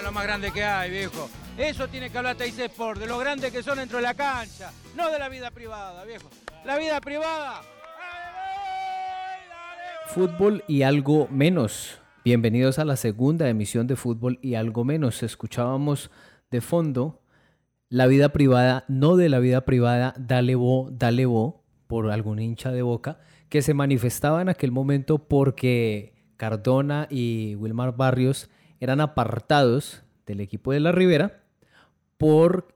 Lo más grande que hay, viejo. Eso tiene que hablar Teis Sport, de lo grande que son dentro de la cancha, no de la vida privada, viejo. La vida privada. Fútbol y algo menos. Bienvenidos a la segunda emisión de Fútbol y algo menos. Escuchábamos de fondo la vida privada, no de la vida privada, dale bo, dale bo, por algún hincha de boca, que se manifestaba en aquel momento porque Cardona y Wilmar Barrios eran apartados del equipo de la Ribera por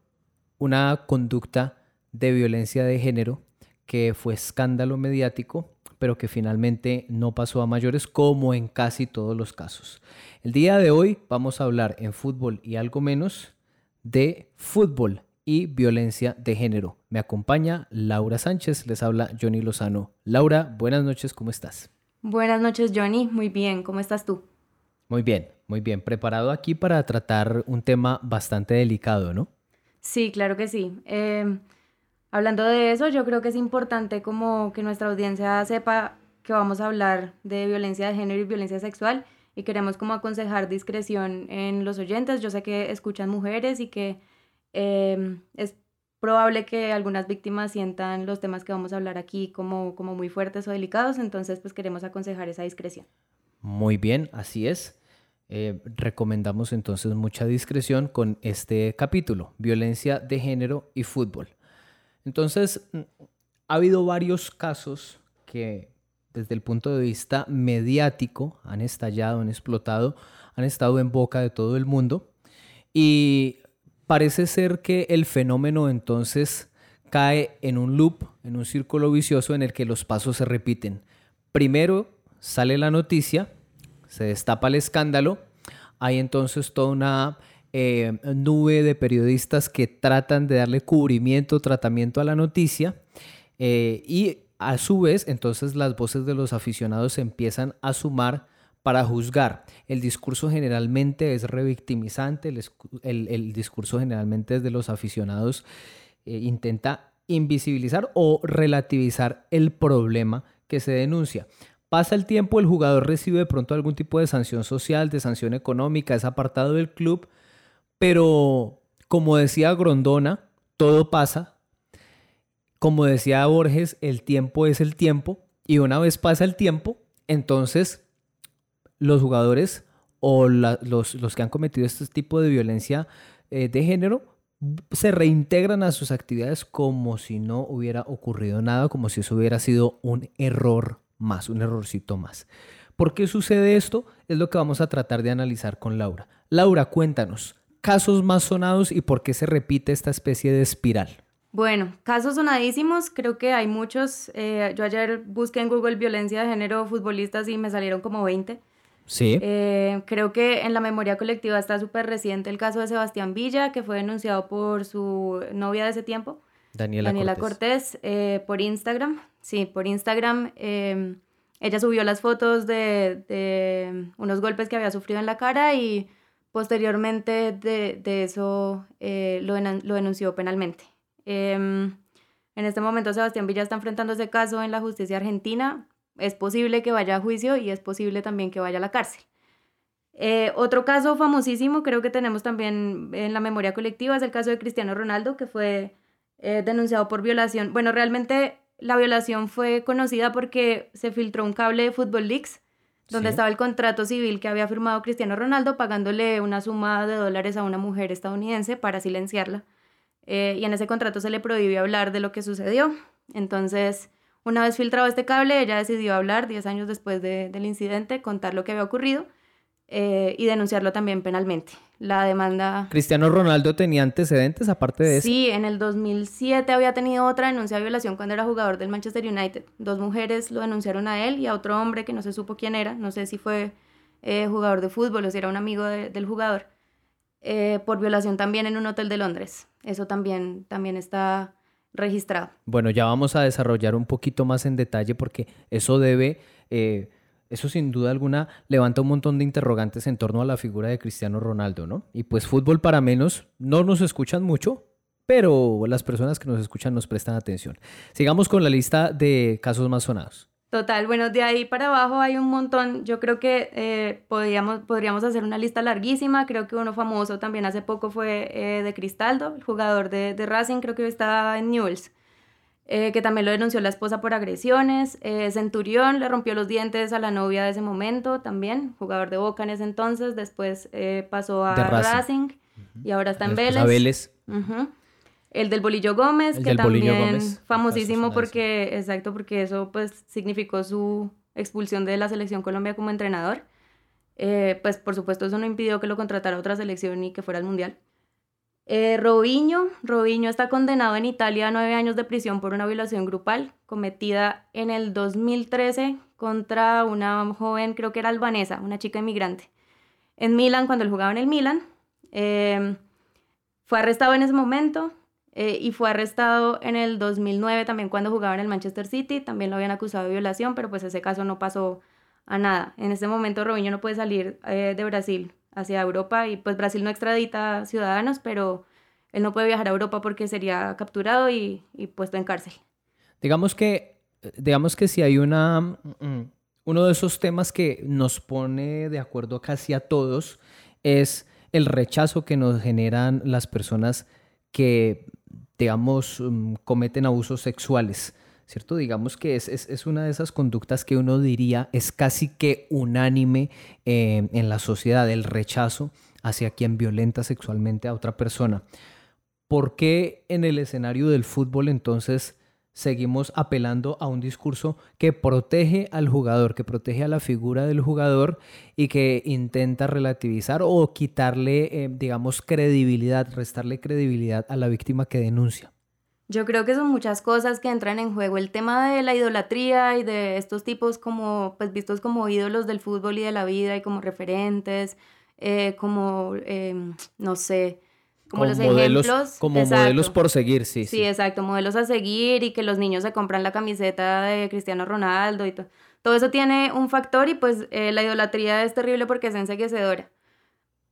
una conducta de violencia de género que fue escándalo mediático, pero que finalmente no pasó a mayores como en casi todos los casos. El día de hoy vamos a hablar en fútbol y algo menos de fútbol y violencia de género. Me acompaña Laura Sánchez, les habla Johnny Lozano. Laura, buenas noches, ¿cómo estás? Buenas noches, Johnny. Muy bien, ¿cómo estás tú? Muy bien, muy bien. Preparado aquí para tratar un tema bastante delicado, ¿no? Sí, claro que sí. Em, hablando de eso, yo creo que es importante como que nuestra audiencia sepa que vamos a hablar de violencia de género y violencia sexual y queremos como aconsejar discreción en los oyentes. Yo sé que escuchan mujeres y que em, es probable que algunas víctimas sientan los temas que vamos a hablar aquí como, como muy fuertes o delicados, entonces pues queremos aconsejar esa discreción. Muy bien, así es. Eh, recomendamos entonces mucha discreción con este capítulo, violencia de género y fútbol. Entonces, mm, ha habido varios casos que desde el punto de vista mediático han estallado, han explotado, han estado en boca de todo el mundo y parece ser que el fenómeno entonces cae en un loop, en un círculo vicioso en el que los pasos se repiten. Primero sale la noticia, se destapa el escándalo, hay entonces toda una eh, nube de periodistas que tratan de darle cubrimiento, tratamiento a la noticia eh, y a su vez entonces las voces de los aficionados se empiezan a sumar para juzgar. El discurso generalmente es revictimizante, el, discurso generalmente es de los aficionados eh, intenta invisibilizar o relativizar el problema que se denuncia. Pasa el tiempo, el jugador recibe de pronto algún tipo de sanción social, de sanción económica, es apartado del club, pero como decía Grondona, todo pasa. Como decía Borges, el tiempo es el tiempo y una vez pasa el tiempo, entonces los jugadores o los, que han cometido este tipo de violencia eh, de género se reintegran a sus actividades como si no hubiera ocurrido nada, como si eso hubiera sido un error más, un errorcito más. ¿Por qué sucede esto? Es lo que vamos a tratar de analizar con Laura. Laura, cuéntanos, casos más sonados y por qué se repite esta especie de espiral. Bueno, casos sonadísimos, creo que hay muchos. Eh, yo ayer busqué en Google violencia de género futbolistas y me salieron como 20. Sí. Eh, creo que en la memoria colectiva está súper reciente el caso de Sebastián Villa, que fue denunciado por su novia de ese tiempo, Daniela, Daniela Cortés, eh, por Instagram. Sí, por Instagram. Em, ella subió las fotos de, de, unos golpes que había sufrido en la cara y posteriormente de, de eso eh, lo, lo, denunció penalmente. Em, en este momento Sebastián Villa está enfrentando ese caso en la justicia argentina es posible que vaya a juicio y es posible también que vaya a la cárcel. Eh, otro caso famosísimo, creo que tenemos también en la memoria colectiva, es el caso de Cristiano Ronaldo, que fue eh, denunciado por violación. Bueno, realmente la violación fue conocida porque se filtró un cable de Football Leaks, donde estaba el contrato civil que había firmado Cristiano Ronaldo pagándole una suma de dólares a una mujer estadounidense para silenciarla. Eh, y en ese contrato se le prohibió hablar de lo que sucedió. Entonces, una vez filtrado este cable, ella decidió hablar 10 años después del incidente, contar lo que había ocurrido eh, y denunciarlo también penalmente. La demanda... ¿Cristiano Ronaldo tenía antecedentes aparte de eso? Sí, en el 2007 había tenido otra denuncia de violación cuando era jugador del Manchester United. Dos mujeres lo denunciaron a él y a otro hombre que no se supo quién era, no sé si fue eh, jugador de fútbol o si era un amigo del jugador, eh, por violación también en un hotel de Londres. Eso también, también está registrado. Bueno, ya vamos a desarrollar un poquito más en detalle porque eso debe, eh, eso sin duda alguna levanta un montón de interrogantes en torno a la figura de Cristiano Ronaldo, ¿no? Y pues fútbol para menos, no nos escuchan mucho, pero las personas que nos escuchan nos prestan atención. Sigamos con la lista de casos más sonados. Total, bueno, de ahí para abajo hay un montón. Yo creo que eh, podríamos, podríamos hacer una lista larguísima. Creo que uno famoso también hace poco fue eh, de Cristaldo, el jugador de, de, Racing, creo que estaba en Newells, eh, que también lo denunció la esposa por agresiones. Centurión le rompió los dientes a la novia de ese momento también, jugador de Boca en ese entonces. Después pasó a Racing, y ahora está en Vélez. El del Bolillo Gómez, que también famosísimo porque, exacto, porque eso pues significó su expulsión de la selección Colombia como entrenador. Eh, pues por supuesto eso no impidió que lo contratara otra selección y que fuera al Mundial. Eh, Robinho, está condenado en Italia a nueve años de prisión por una violación grupal cometida en el 2013 contra una joven, creo que era albanesa, una chica inmigrante. En Milán, cuando él jugaba en el Milán, eh, fue arrestado en ese momento, eh, y fue arrestado en el 2009 también cuando jugaba en el Manchester City, también lo habían acusado de violación, pero pues ese caso no pasó a nada. En este momento Robinho no puede salir eh, de Brasil hacia Europa y pues Brasil no extradita ciudadanos, pero él no puede viajar a Europa porque sería capturado y, y puesto en cárcel. Digamos que, digamos que si hay una, mm, uno de esos temas que nos pone de acuerdo casi a todos es el rechazo que nos generan las personas que digamos, mm, cometen abusos sexuales, ¿cierto? Digamos que es, es, una de esas conductas que uno diría es casi que unánime eh, en la sociedad, el rechazo hacia quien violenta sexualmente a otra persona. ¿Por qué en el escenario del fútbol entonces seguimos apelando a un discurso que protege al jugador, que protege a la figura del jugador y que intenta relativizar o quitarle, eh, digamos, credibilidad, restarle credibilidad a la víctima que denuncia. Yo creo que son muchas cosas que entran en juego. El tema de la idolatría y de estos tipos como, pues vistos como ídolos del fútbol y de la vida y como referentes, eh, como, em, no sé, como, los modelos, ejemplos. Como modelos por seguir, sí, sí. Sí, exacto, modelos a seguir y que los niños se compran la camiseta de Cristiano Ronaldo y todo. Todo eso tiene un factor y pues eh, la idolatría es terrible porque es enseguecedora.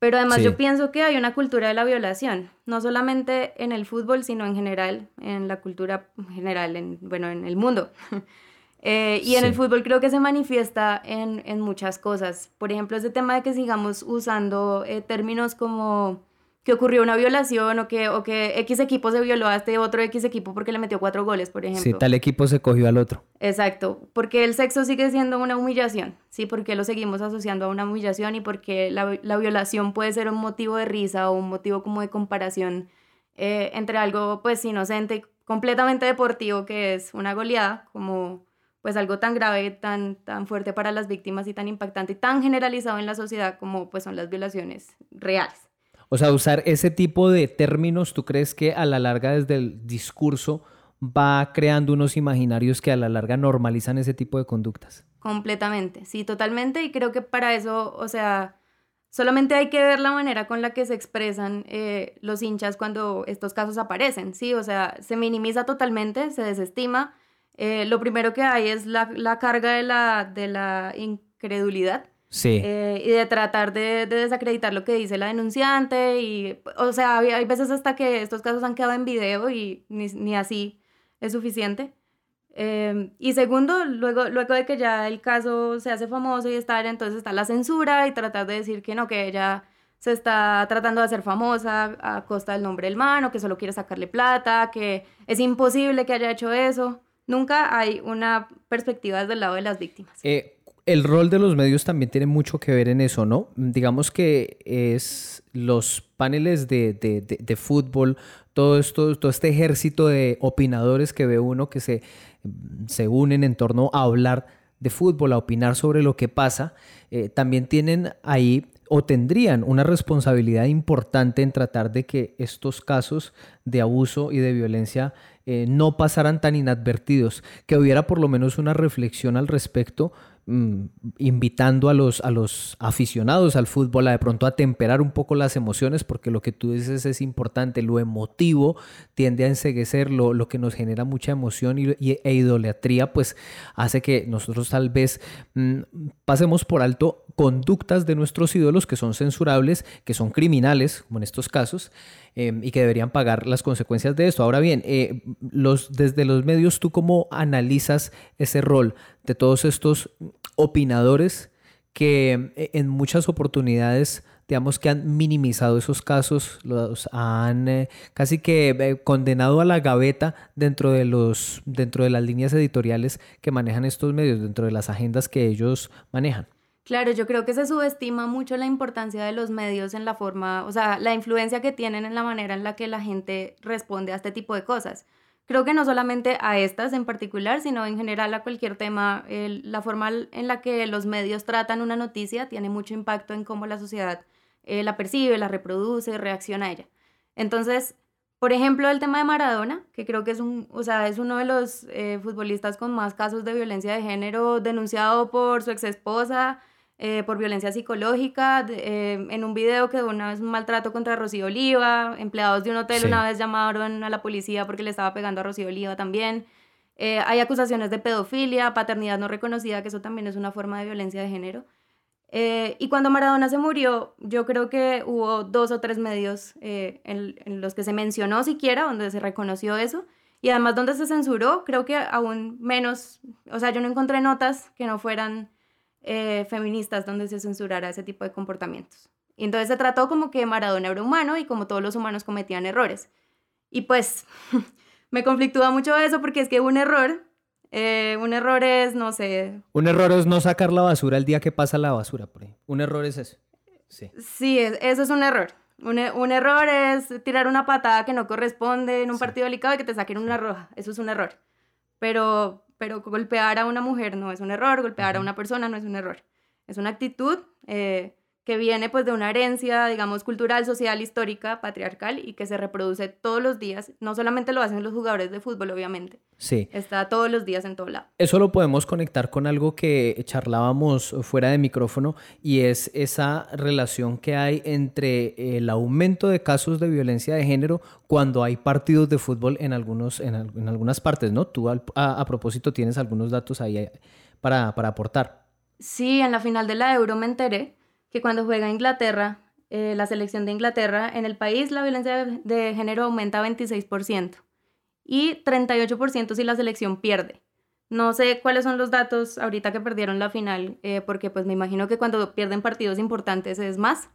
Pero además yo pienso que hay una cultura de la violación, no solamente en el fútbol, sino en general, en la cultura general, en, bueno, en el mundo. Eh, y en el fútbol creo que se manifiesta en, en, muchas cosas. Por ejemplo, ese tema de que sigamos usando eh, términos como que ocurrió una violación o que, o que X equipo se violó a este otro X equipo porque le metió cuatro goles, por ejemplo. Sí, tal equipo se cogió al otro. Exacto, porque el sexo sigue siendo una humillación, ¿sí? Porque lo seguimos asociando a una humillación y porque la, la violación puede ser un motivo de risa o un motivo como de comparación eh, entre algo pues inocente y completamente deportivo que es una goleada, como pues algo tan grave, tan, tan fuerte para las víctimas y tan impactante y tan generalizado en la sociedad como pues son las violaciones reales. O sea, usar ese tipo de términos, ¿tú crees que a la larga desde el discurso va creando unos imaginarios que a la larga normalizan ese tipo de conductas? Completamente, sí, totalmente. Y creo que para eso, o sea, solamente hay que ver la manera con la que se expresan eh, los hinchas cuando estos casos aparecen, ¿sí? O sea, se minimiza totalmente, se desestima. Eh, lo primero que hay es la, la carga de la, de la incredulidad Sí. Eh, y de tratar de, desacreditar lo que dice la denunciante. Y, o sea, hay, veces hasta que estos casos han quedado en video y ni, así es suficiente. Em, y segundo, luego, luego de que ya el caso se hace famoso y está, entonces está la censura y tratar de decir que no, que ella se está tratando de hacer famosa a costa del nombre del man o que solo quiere sacarle plata, que es imposible que haya hecho eso. Nunca hay una perspectiva desde el lado de las víctimas. Eh, el rol de los medios también tiene mucho que ver en eso, ¿no? Digamos que es los paneles de, fútbol, todo esto, todo este ejército de opinadores que ve uno que se, se unen en torno a hablar de fútbol, a opinar sobre lo que pasa, eh, también tienen ahí o tendrían una responsabilidad importante en tratar de que estos casos de abuso y de violencia eh, no pasaran tan inadvertidos, que hubiera por lo menos una reflexión al respecto mm, invitando a los, a los aficionados al fútbol a de pronto a temperar un poco las emociones, porque lo que tú dices es importante, lo emotivo tiende a enseguecer, lo, lo que nos genera mucha emoción y, e idolatría, pues hace que nosotros tal vez mm, pasemos por alto conductas de nuestros ídolos que son censurables, que son criminales, como en estos casos, em, y que deberían pagar las consecuencias de esto. Ahora bien, eh, los, desde los medios, ¿tú cómo analizas ese rol de todos estos opinadores que eh, en muchas oportunidades digamos que han minimizado esos casos, los han eh, casi que condenado a la gaveta dentro de los dentro de las líneas editoriales que manejan estos medios, dentro de las agendas que ellos manejan. Claro, yo creo que se subestima mucho la importancia de los medios en la forma, o sea, la influencia que tienen en la manera en la que la gente responde a este tipo de cosas. Creo que no solamente a estas en particular, sino en general a cualquier tema, la forma en la que los medios tratan una noticia tiene mucho impacto en cómo la sociedad eh, la percibe, la reproduce, reacciona a ella. Entonces, por ejemplo, el tema de Maradona, que creo que es, un, o sea, es uno de los eh, futbolistas con más casos de violencia de género denunciado por su ex esposa, eh, por violencia psicológica, eh, en un video que una vez un maltrato contra Rocío Oliva, empleados de un hotel una vez llamaron a la policía porque le estaba pegando a Rocío Oliva también. Eh, hay acusaciones de pedofilia, paternidad no reconocida, que eso también es una forma de violencia de género. y cuando Maradona se murió, yo creo que hubo dos o tres medios en, en, los que se mencionó siquiera, donde se reconoció eso, y además donde se censuró, creo que aún menos, o sea, yo no encontré notas que no fueran eh, feministas donde se censurara ese tipo de comportamientos. Y entonces se trató como que Maradona era humano y como todos los humanos cometían errores. Y pues me conflictúa mucho eso porque es que un error, eh, un error es, no sé... Un error es no sacar la basura el día que pasa la basura, por ahí. Un error es eso. Sí, sí eso es un error. Un, un, error es tirar una patada que no corresponde en un partido delicado y que te saquen una roja. Eso es un error. Pero pero golpear a una mujer no es un error, golpear a una persona no es un error. Es una actitud eh, que viene pues de una herencia, digamos, cultural, social, histórica, patriarcal y que se reproduce todos los días. No solamente lo hacen los jugadores de fútbol, obviamente. Sí. Está todos los días en todo lado. Eso lo podemos conectar con algo que charlábamos fuera de micrófono y es esa relación que hay entre el aumento de casos de violencia de género cuando hay partidos de fútbol en, algunos, en, algunas partes, ¿no? Tú a, a, propósito tienes algunos datos ahí eh, para, para aportar. Sí, en la final de la Euro me enteré que cuando juega Inglaterra, eh, la selección de Inglaterra, en el país la violencia de, género aumenta 26% y 38% si la selección pierde. No sé cuáles son los datos ahorita que perdieron la final, eh, porque pues me imagino que cuando pierden partidos importantes es más.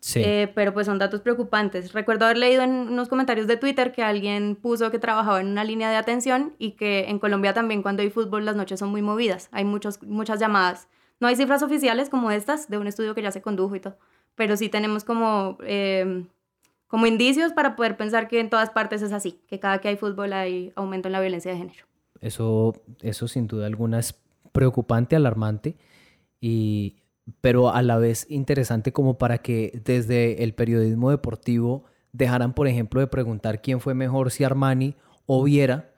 Sí. Eh, pero pues son datos preocupantes. Recuerdo haber leído en unos comentarios de Twitter que alguien puso que trabajaba en una línea de atención y que en Colombia también cuando hay fútbol las noches son muy movidas. Hay muchos, muchas llamadas no hay cifras oficiales como estas de un estudio que ya se condujo y todo, pero sí tenemos como, em, como indicios para poder pensar que en todas partes es así, que cada que hay fútbol hay aumento en la violencia de género. Eso, eso sin duda alguna es preocupante, alarmante, y, pero a la vez interesante como para que desde el periodismo deportivo dejaran, por ejemplo, de preguntar quién fue mejor, si Armani o Viera,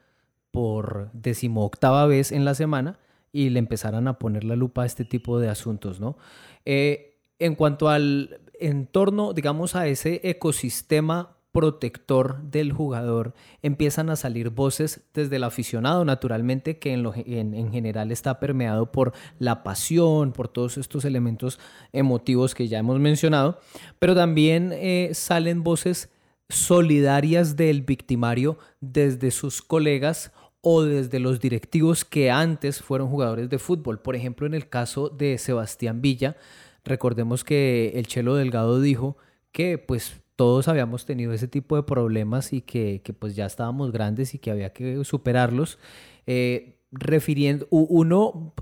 por decimoctava vez en la semana, y le empezaran a poner la lupa a este tipo de asuntos, ¿no? Eh, en cuanto al entorno, digamos, a ese ecosistema protector del jugador, empiezan a salir voces desde el aficionado, naturalmente, que en, en, general está permeado por la pasión, por todos estos elementos emotivos que ya hemos mencionado, pero también eh, salen voces solidarias del victimario desde sus colegas o desde los directivos que antes fueron jugadores de fútbol. Por ejemplo, en el caso de Sebastián Villa, recordemos que el Chelo Delgado dijo que pues todos habíamos tenido ese tipo de problemas y que, pues ya estábamos grandes y que había que superarlos. Eh, refiriendo, uno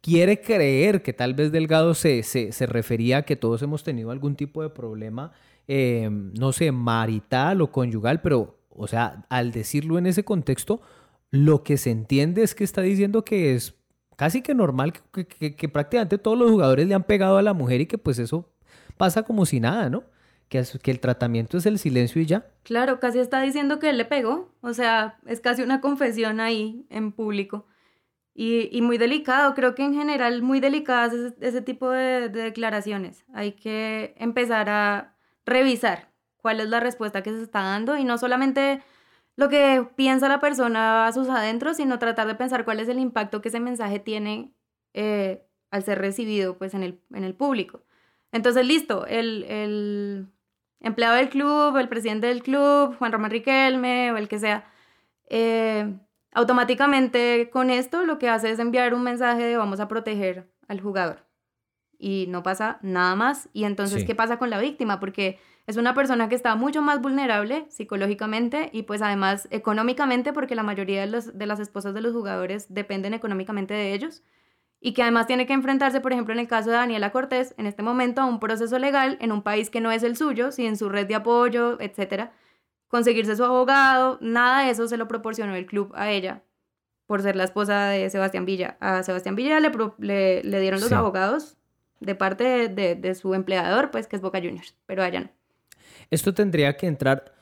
quiere creer que tal vez Delgado se, se, refería a que todos hemos tenido algún tipo de problema, eh, no sé, marital o conyugal, pero, o sea, al decirlo en ese contexto, lo que se entiende es que está diciendo que es casi que normal que, prácticamente todos los jugadores le han pegado a la mujer y que pues eso pasa como si nada, ¿no? Que, que el tratamiento es el silencio y ya. Claro, casi está diciendo que él le pegó, o sea, es casi una confesión ahí en público. Y, muy delicado, creo que en general muy delicadas ese, tipo de, declaraciones. Hay que empezar a revisar cuál es la respuesta que se está dando y no solamente lo que piensa la persona a sus adentros, sino tratar de pensar cuál es el impacto que ese mensaje tiene eh, al ser recibido pues, en, el, en el público. Entonces, listo, el, el empleado del club, el presidente del club, Juan Román Riquelme o el que sea, eh, automáticamente con esto lo que hace es enviar un mensaje de vamos a proteger al jugador. Y no pasa nada más. Y entonces, ¿qué pasa con la víctima? Porque es una persona que está mucho más vulnerable psicológicamente y pues además económicamente, porque la mayoría de, de las esposas de los jugadores dependen económicamente de ellos. Y que además tiene que enfrentarse, por ejemplo, en el caso de Daniela Cortés, en este momento a un proceso legal en un país que no es el suyo, sin su red de apoyo, etcétera conseguirse su abogado, nada de eso se lo proporcionó el club a ella por ser la esposa de Sebastián Villa. A Sebastián Villa le, le, dieron los abogados de parte de, su empleador, pues que es Boca Juniors, pero a ella no. Esto tendría que entrar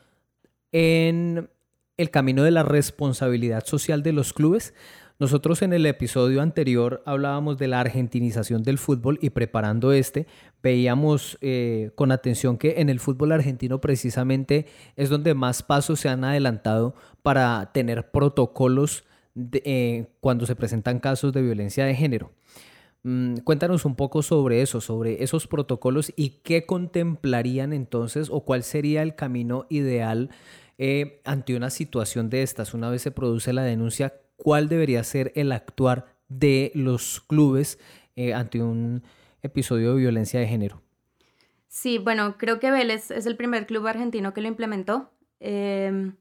en el camino de la responsabilidad social de los clubes. Nosotros en el episodio anterior hablábamos de la argentinización del fútbol y preparando este veíamos eh, con atención que en el fútbol argentino precisamente es donde más pasos se han adelantado para tener protocolos eh, cuando se presentan casos de violencia de género. Mm, cuéntanos un poco sobre eso, sobre esos protocolos y qué contemplarían entonces o cuál sería el camino ideal eh, ante una situación de estas. Una vez se produce la denuncia, cuál debería ser el actuar de los clubes eh, ante un episodio de violencia de género. Sí, bueno, creo que Vélez es el primer club argentino que lo implementó. Em,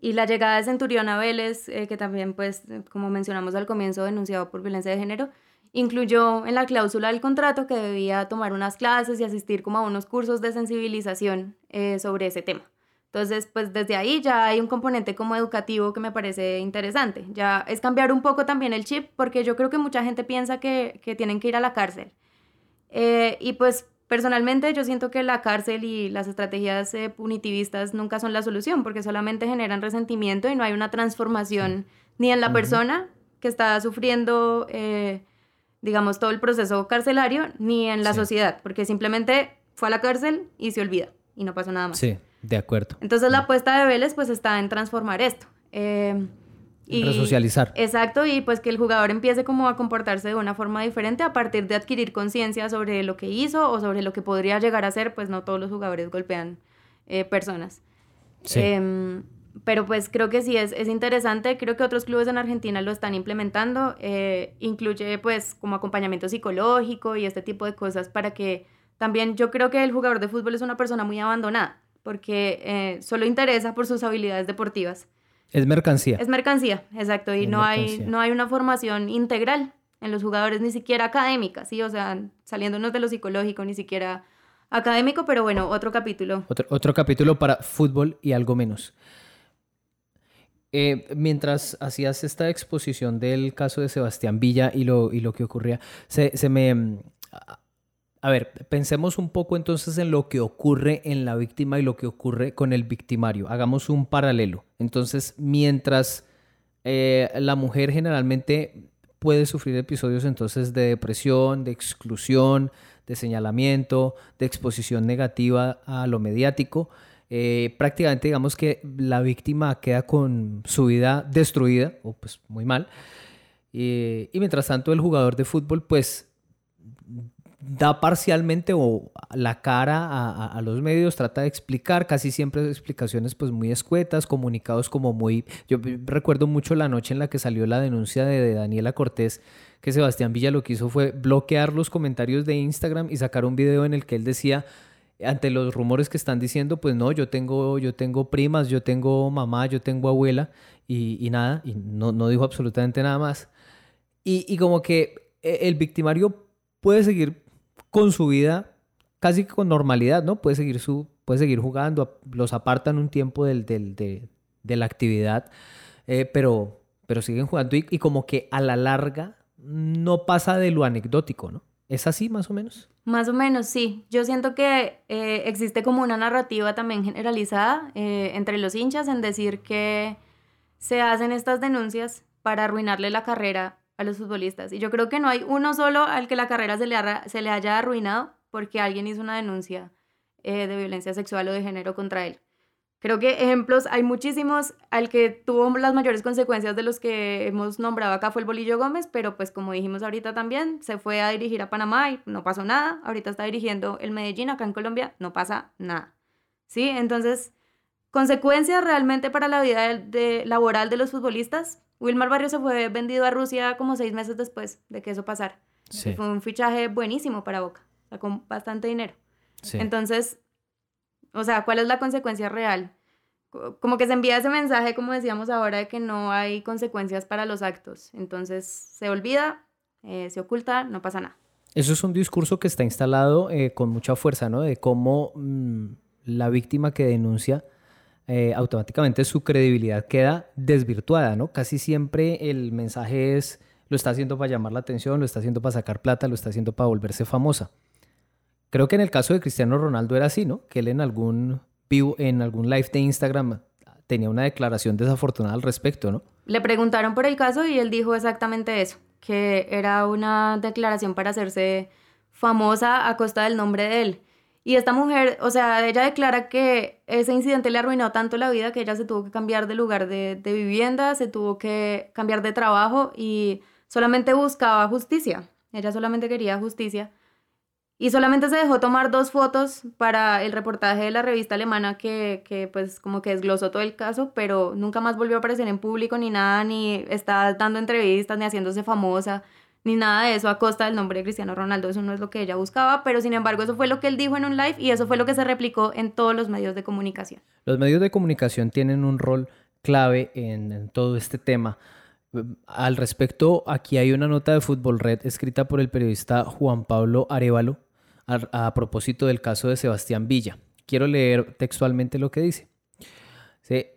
y la llegada de Centurión a Vélez, eh, que también, pues, como mencionamos al comienzo, denunciado por violencia de género, incluyó en la cláusula del contrato que debía tomar unas clases y asistir como a unos cursos de sensibilización eh, sobre ese tema. Entonces, pues desde ahí ya hay un componente como educativo que me parece interesante. Ya es cambiar un poco también el chip, porque yo creo que mucha gente piensa que, tienen que ir a la cárcel. Eh, y pues personalmente yo siento que la cárcel y las estrategias eh, punitivistas nunca son la solución, porque solamente generan resentimiento y no hay una transformación ni en la persona que está sufriendo, eh, digamos, todo el proceso carcelario, ni en la sociedad, porque simplemente fue a la cárcel y se olvida y no pasó nada más. Sí. De acuerdo. Entonces la apuesta de Vélez pues está en transformar esto. Eh, y, Resocializar. Exacto, y pues que el jugador empiece como a comportarse de una forma diferente a partir de adquirir conciencia sobre lo que hizo o sobre lo que podría llegar a ser, pues no todos los jugadores golpean eh, personas. Sí. Em, pero pues creo que sí es, es interesante, creo que otros clubes en Argentina lo están implementando, eh, incluye pues como acompañamiento psicológico y este tipo de cosas para que también yo creo que el jugador de fútbol es una persona muy abandonada porque eh, solo interesa por sus habilidades deportivas. Es mercancía. Es mercancía, exacto, y no hay, no hay una formación integral en los jugadores, ni siquiera académica, ¿sí? O sea, saliéndonos de lo psicológico, ni siquiera académico, pero bueno, otro capítulo. Otro, otro capítulo para fútbol y algo menos. Eh, mientras hacías esta exposición del caso de Sebastián Villa y lo, y lo que ocurría, se, se me a ver, pensemos un poco entonces en lo que ocurre en la víctima y lo que ocurre con el victimario. Hagamos un paralelo. Entonces, mientras eh, la mujer generalmente puede sufrir episodios entonces de depresión, de exclusión, de señalamiento, de exposición negativa a lo mediático, eh, prácticamente digamos que la víctima queda con su vida destruida, o pues muy mal, y mientras tanto el jugador de fútbol pues da parcialmente o la cara a, los medios, trata de explicar, casi siempre explicaciones pues muy escuetas, comunicados como muy... Yo recuerdo mucho la noche en la que salió la denuncia de, Daniela Cortés, que Sebastián Villa lo que hizo fue bloquear los comentarios de Instagram y sacar un video en el que él decía, ante los rumores que están diciendo, pues no, yo tengo, yo tengo primas, yo tengo mamá, yo tengo abuela y, nada, y no, no dijo absolutamente nada más. Y, y como que eh, el victimario puede seguir con su vida casi con normalidad, ¿no? Puede seguir, su, puede seguir jugando, los apartan un tiempo del, de, la actividad, eh, pero, pero siguen jugando y, como que a la larga no pasa de lo anecdótico, ¿no? ¿Es así más o menos? Más o menos, sí. Yo siento que eh, existe como una narrativa también generalizada eh, entre los hinchas en decir que se hacen estas denuncias para arruinarle la carrera a los futbolistas. Y yo creo que no hay uno solo al que la carrera se le, haya arruinado porque alguien hizo una denuncia eh, de violencia sexual o de género contra él. Creo que ejemplos hay muchísimos. Al que tuvo las mayores consecuencias de los que hemos nombrado acá fue el Bolillo Gómez, pero pues como dijimos ahorita también, se fue a dirigir a Panamá y no pasó nada. Ahorita está dirigiendo el Medellín acá en Colombia, no pasa nada. ¿Sí? Entonces, consecuencias realmente para la vida de, laboral de los futbolistas. Wilmar Barrio se fue vendido a Rusia como seis meses después de que eso pasara. fue un fichaje buenísimo para Boca, con bastante dinero. Entonces, o sea, ¿cuál es la consecuencia real? Como que se envía ese mensaje, como decíamos ahora, de que no hay consecuencias para los actos. Entonces se olvida, eh, se oculta, no pasa nada. Eso es un discurso que está instalado eh, con mucha fuerza, ¿no? De cómo mm, la víctima que denuncia eh, automáticamente su credibilidad queda desvirtuada, ¿no? Casi siempre el mensaje es lo está haciendo para llamar la atención, lo está haciendo para sacar plata, lo está haciendo para volverse famosa. Creo que en el caso de Cristiano Ronaldo era así, ¿no? Que él en algún en algún live de Instagram tenía una declaración desafortunada al respecto, ¿no? Le preguntaron por el caso y él dijo exactamente eso, que era una declaración para hacerse famosa a costa del nombre de él. Y esta mujer, o sea, ella declara que ese incidente le arruinó tanto la vida que ella se tuvo que cambiar de lugar de, de vivienda, se tuvo que cambiar de trabajo y solamente buscaba justicia. Ella solamente quería justicia. Y solamente se dejó tomar dos fotos para el reportaje de la revista alemana que, que, pues como que desglosó todo el caso, pero nunca más volvió a aparecer en público ni nada, ni está dando entrevistas, ni haciéndose famosa, ni nada de eso a costa del nombre de Cristiano Ronaldo. Eso no es lo que ella buscaba, pero sin embargo eso fue lo que él dijo en un live y eso fue lo que se replicó en todos los medios de comunicación. Los medios de comunicación tienen un rol clave en, en todo este tema. Al respecto, aquí hay una nota de Fútbol Red escrita por el periodista Juan Pablo Arevalo a, propósito del caso de Sebastián Villa. Quiero leer textualmente lo que dice.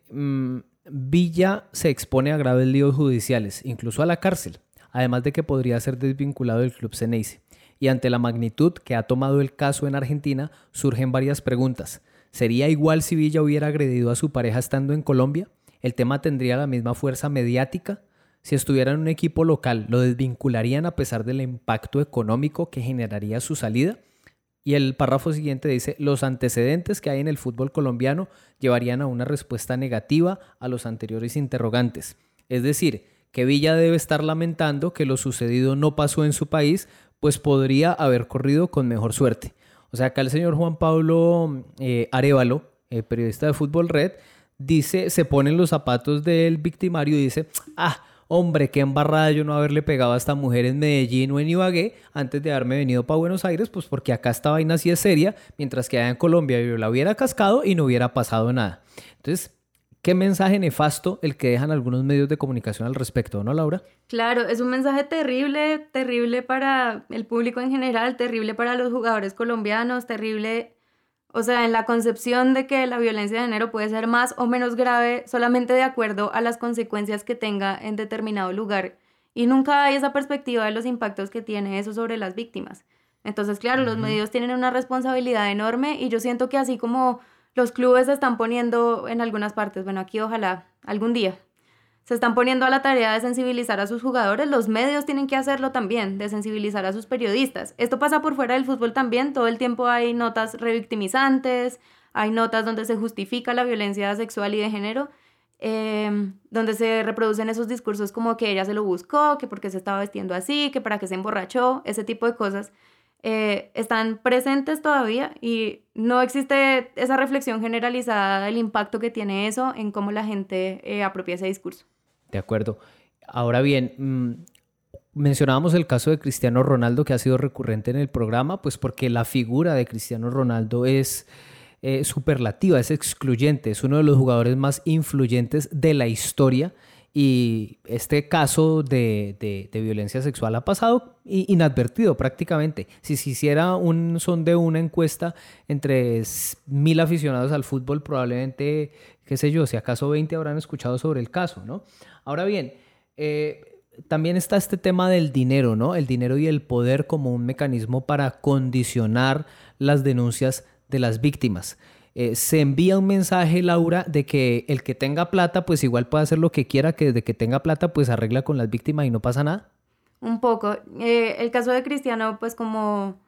Mm, Villa se expone a graves líos judiciales, incluso a la cárcel, además de que podría ser desvinculado del club Ceneice. Y ante la magnitud que ha tomado el caso en Argentina, surgen varias preguntas. ¿Sería igual si Villa hubiera agredido a su pareja estando en Colombia? ¿El tema tendría la misma fuerza mediática? Si estuviera en un equipo local, ¿lo desvincularían a pesar del impacto económico que generaría su salida? Y el párrafo siguiente dice, los antecedentes que hay en el fútbol colombiano llevarían a una respuesta negativa a los anteriores interrogantes. Es decir, que Villa debe estar lamentando que lo sucedido no pasó en su país, pues podría haber corrido con mejor suerte. O sea, acá el señor Juan Pablo eh, Arevalo, eh, periodista de Fútbol Red, dice, se pone los zapatos del victimario y dice, ah, hombre, qué embarrada yo no haberle pegado a esta mujer en Medellín o en Ibagué antes de haberme venido para Buenos Aires, pues porque acá esta vaina así es seria, mientras que allá en Colombia yo la hubiera cascado y no hubiera pasado nada. Entonces, qué mensaje nefasto el que dejan algunos medios de comunicación al respecto, ¿no, Laura? Claro, es un mensaje terrible, terrible para el público en general, terrible para los jugadores colombianos, terrible o sea, en la concepción de que la violencia de género puede ser más o menos grave solamente de acuerdo a las consecuencias que tenga en determinado lugar. Y nunca hay esa perspectiva de los impactos que tiene eso sobre las víctimas. Entonces, claro, los medios tienen una responsabilidad enorme y yo siento que así como los clubes se están poniendo en algunas partes, bueno, aquí ojalá algún día se están poniendo a la tarea de sensibilizar a sus jugadores, los medios tienen que hacerlo también, de sensibilizar a sus periodistas. Esto pasa por fuera del fútbol también, todo el tiempo hay notas revictimizantes, hay notas donde se justifica la violencia sexual y de género, em, donde se reproducen esos discursos como que ella se lo buscó, que porque se estaba vestiendo así, que para qué se emborrachó, ese tipo de cosas. Eh, están presentes todavía y no existe esa reflexión generalizada del impacto que tiene eso en cómo la gente eh, apropia ese discurso. De acuerdo. Ahora bien, mm, mencionábamos el caso de Cristiano Ronaldo que ha sido recurrente en el programa, pues porque la figura de Cristiano Ronaldo es eh, superlativa, es excluyente, es uno de los jugadores más influyentes de la historia y este caso de, violencia sexual ha pasado inadvertido prácticamente. Si se hiciera un de una encuesta entre mil aficionados al fútbol, probablemente, qué sé yo, si acaso 20 habrán escuchado sobre el caso, ¿no? Ahora bien, eh, también está este tema del dinero, ¿no? El dinero y el poder como un mecanismo para condicionar las denuncias de las víctimas. Eh, se envía un mensaje, Laura, de que el que tenga plata, pues igual puede hacer lo que quiera, que desde que tenga plata, pues arregla con las víctimas y no pasa nada. un poco. Eh, el caso de Cristiano, pues como,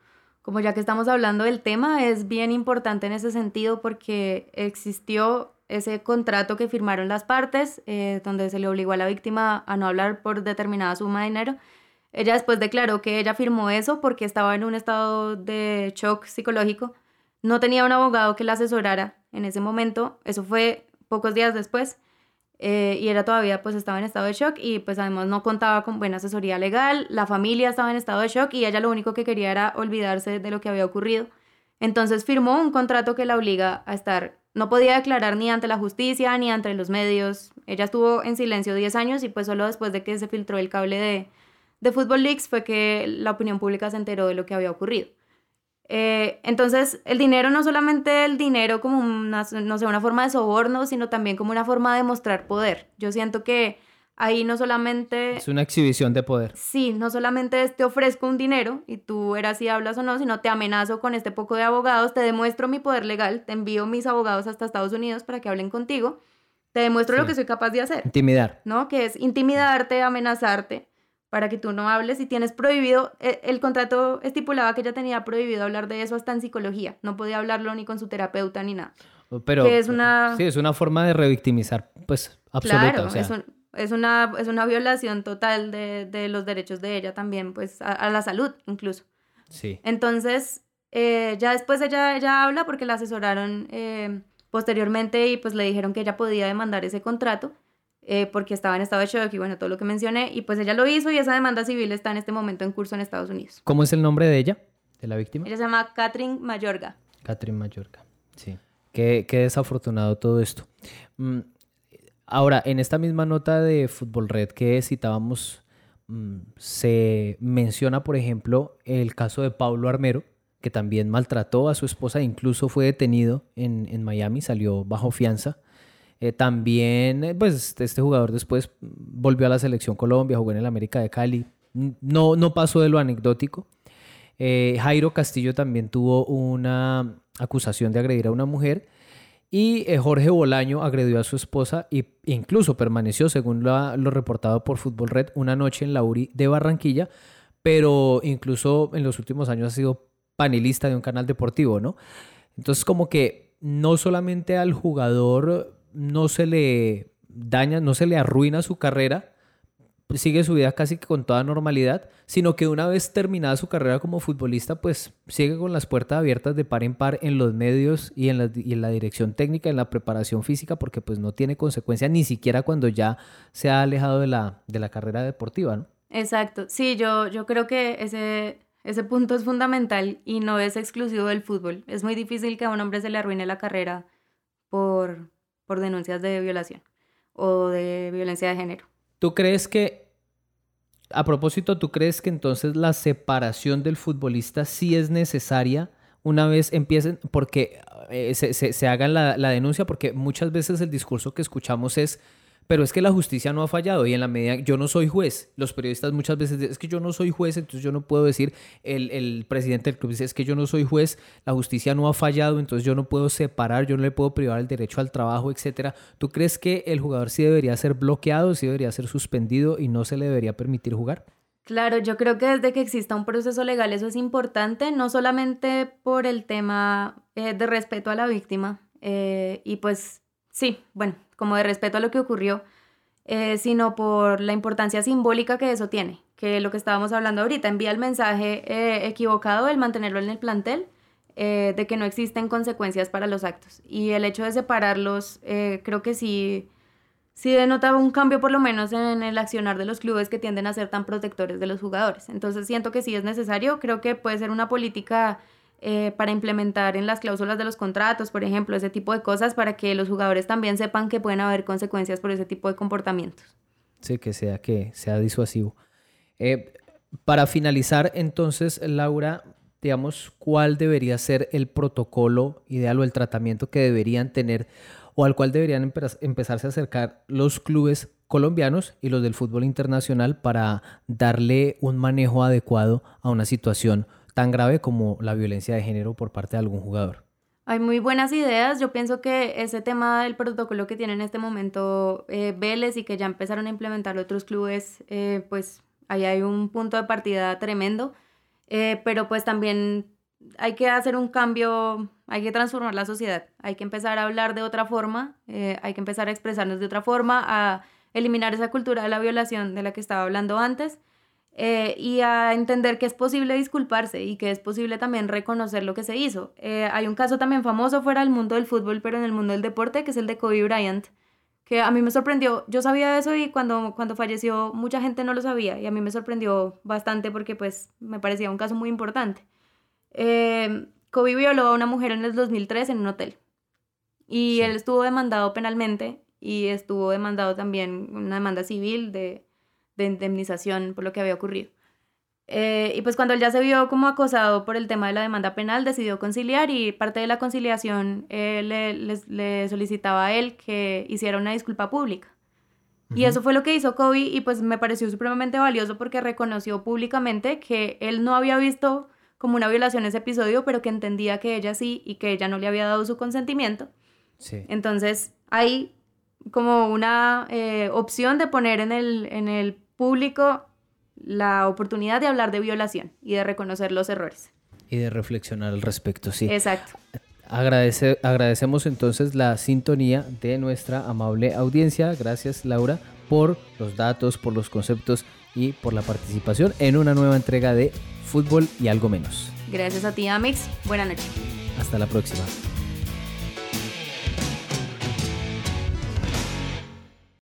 como ya que estamos hablando del tema, es bien importante en ese sentido porque existió ese contrato que firmaron las partes, eh, donde se le obligó a la víctima a no hablar por determinada suma de dinero. Ella después declaró que ella firmó eso porque estaba en un estado de shock psicológico. No tenía un abogado que la asesorara en ese momento. Eso fue pocos días después. Eh, y ella todavía pues estaba en estado de shock y pues además no contaba con buena asesoría legal, la familia estaba en estado de shock y ella lo único que quería era olvidarse de lo que había ocurrido. Entonces firmó un contrato que la obliga a estar, no podía declarar ni ante la justicia ni ante los medios. Ella estuvo en silencio 10 años y pues solo después de que se filtró el cable de, de Football Leaks fue que la opinión pública se enteró de lo que había ocurrido. Eh, entonces, el dinero no solamente el dinero como una, no sé, una forma de soborno, sino también como una forma de mostrar poder. Yo siento que ahí no solamente... Es una exhibición de poder. Sí, no solamente te ofrezco un dinero y tú eras si hablas o no, sino te amenazo con este poco de abogados, te demuestro mi poder legal, te envío mis abogados hasta Estados Unidos para que hablen contigo, te demuestro lo que soy capaz de hacer. Intimidar. ¿No? Que es intimidarte, amenazarte para que tú no hables y tienes prohibido, eh, el, contrato estipulaba que ella tenía prohibido hablar de eso hasta en psicología, no podía hablarlo ni con su terapeuta ni nada. Pero es una... sí, es una forma de revictimizar, pues, absoluta. Claro, es, una, es una violación total de, los derechos de ella también, pues, a, la salud incluso. Sí. Entonces, eh, ya después ella, ella habla porque la asesoraron eh, posteriormente y pues le dijeron que ella podía demandar ese contrato eh, porque estaba en estado de shock y bueno, todo lo que mencioné, y pues ella lo hizo y esa demanda civil está en este momento en curso en Estados Unidos. ¿Cómo es el nombre de ella, de la víctima? Ella se llama Catherine Mayorga. Catherine Mayorga, sí. Qué, qué desafortunado todo esto. Mm, ahora, en esta misma nota de Fútbol Red que citábamos, mm, se menciona, por ejemplo, el caso de Pablo Armero, que también maltrató a su esposa, incluso fue detenido en, Miami, salió bajo fianza. Eh, también, eh, pues este, este jugador después volvió a la selección Colombia, jugó en el América de Cali. No, no pasó de lo anecdótico. Eh, Jairo Castillo también tuvo una acusación de agredir a una mujer. Y Jorge Bolaño agredió a su esposa e incluso permaneció, según lo, lo, reportado por Fútbol Red, una noche en la URI de Barranquilla, pero incluso en los últimos años ha sido panelista de un canal deportivo, ¿no? Entonces como que no solamente al jugador no se le daña, no se le arruina su carrera, sigue su vida casi que con toda normalidad, sino que una vez terminada su carrera como futbolista, pues sigue con las puertas abiertas de par en par en los medios y en la, en la dirección técnica, en la preparación física, porque pues no tiene consecuencia ni siquiera cuando ya se ha alejado de la, de la carrera deportiva, ¿no? Exacto, sí, yo, yo creo que ese, ese punto es fundamental y no es exclusivo del fútbol. Es muy difícil que a un hombre se le arruine la carrera por, por denuncias de violación o de violencia de género. ¿Tú crees que, a propósito, tú crees que entonces la separación del futbolista sí es necesaria una vez empiecen, porque eh, se, se, hagan la, la denuncia? Porque muchas veces el discurso que escuchamos es pero es que la justicia no ha fallado y en la medida, yo no soy juez, los periodistas muchas veces dicen, es que yo no soy juez, entonces yo no puedo decir, el, el presidente del club dice, es que yo no soy juez, la justicia no ha fallado, entonces yo no puedo separar, yo no le puedo privar el derecho al trabajo, etcétera. ¿Tú crees que el jugador sí debería ser bloqueado, sí debería ser suspendido y no se le debería permitir jugar? Claro, yo creo que desde que exista un proceso legal eso es importante, no solamente por el tema eh, de respeto a la víctima, eh, y pues sí, bueno, como de respeto a lo que ocurrió, eh, sino por la importancia simbólica que eso tiene, que lo que estábamos hablando ahorita, envía el mensaje eh, equivocado el mantenerlo en el plantel, eh, de que no existen consecuencias para los actos. Y el hecho de separarlos, creo que sí, sí denota un cambio por lo menos en el accionar de los clubes que tienden a ser tan protectores de los jugadores. Entonces siento que sí es necesario, creo que puede ser una política eh, para implementar en las cláusulas de los contratos, por ejemplo, ese tipo de cosas, para que los jugadores también sepan que pueden haber consecuencias por ese tipo de comportamientos. Sí, que sea, que sea disuasivo. Eh, para finalizar, entonces, Laura, digamos, ¿cuál debería ser el protocolo ideal o el tratamiento que deberían tener o al cual deberían empezarse a acercar los clubes colombianos y los del fútbol internacional para darle un manejo adecuado a una situación tan grave como la violencia de género por parte de algún jugador. Hay muy buenas ideas. Yo pienso que ese tema del protocolo que tiene en este momento eh, Vélez y que ya empezaron a implementar otros clubes, eh, pues ahí hay un punto de partida tremendo, eh, pero pues también hay que hacer un cambio, hay que transformar la sociedad, hay que empezar a hablar de otra forma, eh, hay que empezar a expresarnos de otra forma, a eliminar esa cultura de la violación de la que estaba hablando antes eh, y a entender que es posible disculparse y que es posible también reconocer lo que se hizo. Eh, hay un caso también famoso fuera del mundo del fútbol, pero en el mundo del deporte, que es el de Kobe Bryant, que a mí me sorprendió. Yo sabía eso y cuando, cuando falleció mucha gente no lo sabía y a mí me sorprendió bastante porque pues me parecía un caso muy importante. Eh, Kobe violó a una mujer en el 2003 en un hotel y él estuvo demandado penalmente y estuvo demandado también una demanda civil de, de indemnización por lo que había ocurrido. Eh, y pues cuando él ya se vio como acosado por el tema de la demanda penal, decidió conciliar y parte de la conciliación eh, le, le, solicitaba a él que hiciera una disculpa pública. Y eso fue lo que hizo Kobe y pues me pareció supremamente valioso porque reconoció públicamente que él no había visto como una violación ese episodio, pero que entendía que ella sí y que ella no le había dado su consentimiento. Sí. Entonces hay como una eh, opción de poner en el, en el público la oportunidad de hablar de violación y de reconocer los errores. Y de reflexionar al respecto, sí. Exacto. Agradece, agradecemos entonces la sintonía de nuestra amable audiencia. Gracias Laura por los datos, por los conceptos y por la participación en una nueva entrega de Fútbol y algo menos. Gracias a ti, Amix. Buenas noches. Hasta la próxima.